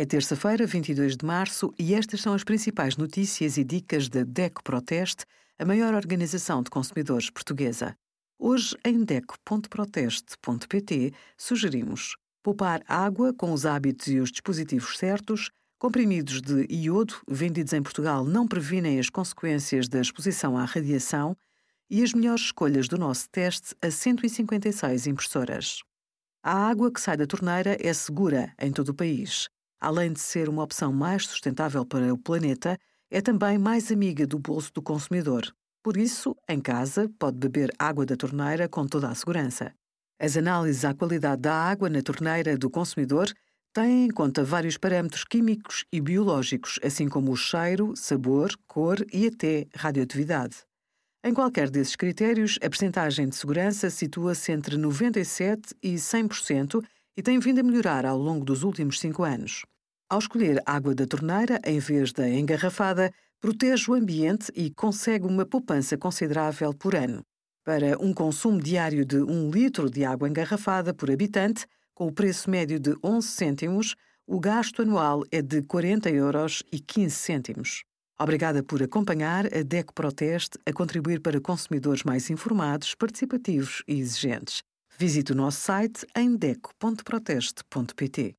É terça-feira, 22 de março, e estas são as principais notícias e dicas da DECO Proteste, a maior organização de consumidores portuguesa. Hoje, em DECO.proteste.pt, sugerimos poupar água com os hábitos e os dispositivos certos, comprimidos de iodo vendidos em Portugal não previnem as consequências da exposição à radiação e as melhores escolhas do nosso teste a 156 impressoras. A água que sai da torneira é segura em todo o país. Além de ser uma opção mais sustentável para o planeta, é também mais amiga do bolso do consumidor. Por isso, em casa, pode beber água da torneira com toda a segurança. As análises à qualidade da água na torneira do consumidor têm em conta vários parâmetros químicos e biológicos, assim como o cheiro, sabor, cor e até radioatividade. Em qualquer desses critérios, a percentagem de segurança situa-se entre 97% e 100% e tem vindo a melhorar ao longo dos últimos cinco anos. Ao escolher água da torneira em vez da engarrafada, protege o ambiente e consegue uma poupança considerável por ano. Para um consumo diário de 1 litro de água engarrafada por habitante, com o preço médio de 11 cêntimos, o gasto anual é de 40 euros e 15 cêntimos. Obrigada por acompanhar a DECO Proteste a contribuir para consumidores mais informados, participativos e exigentes. Visite o nosso site em deco.proteste.pt.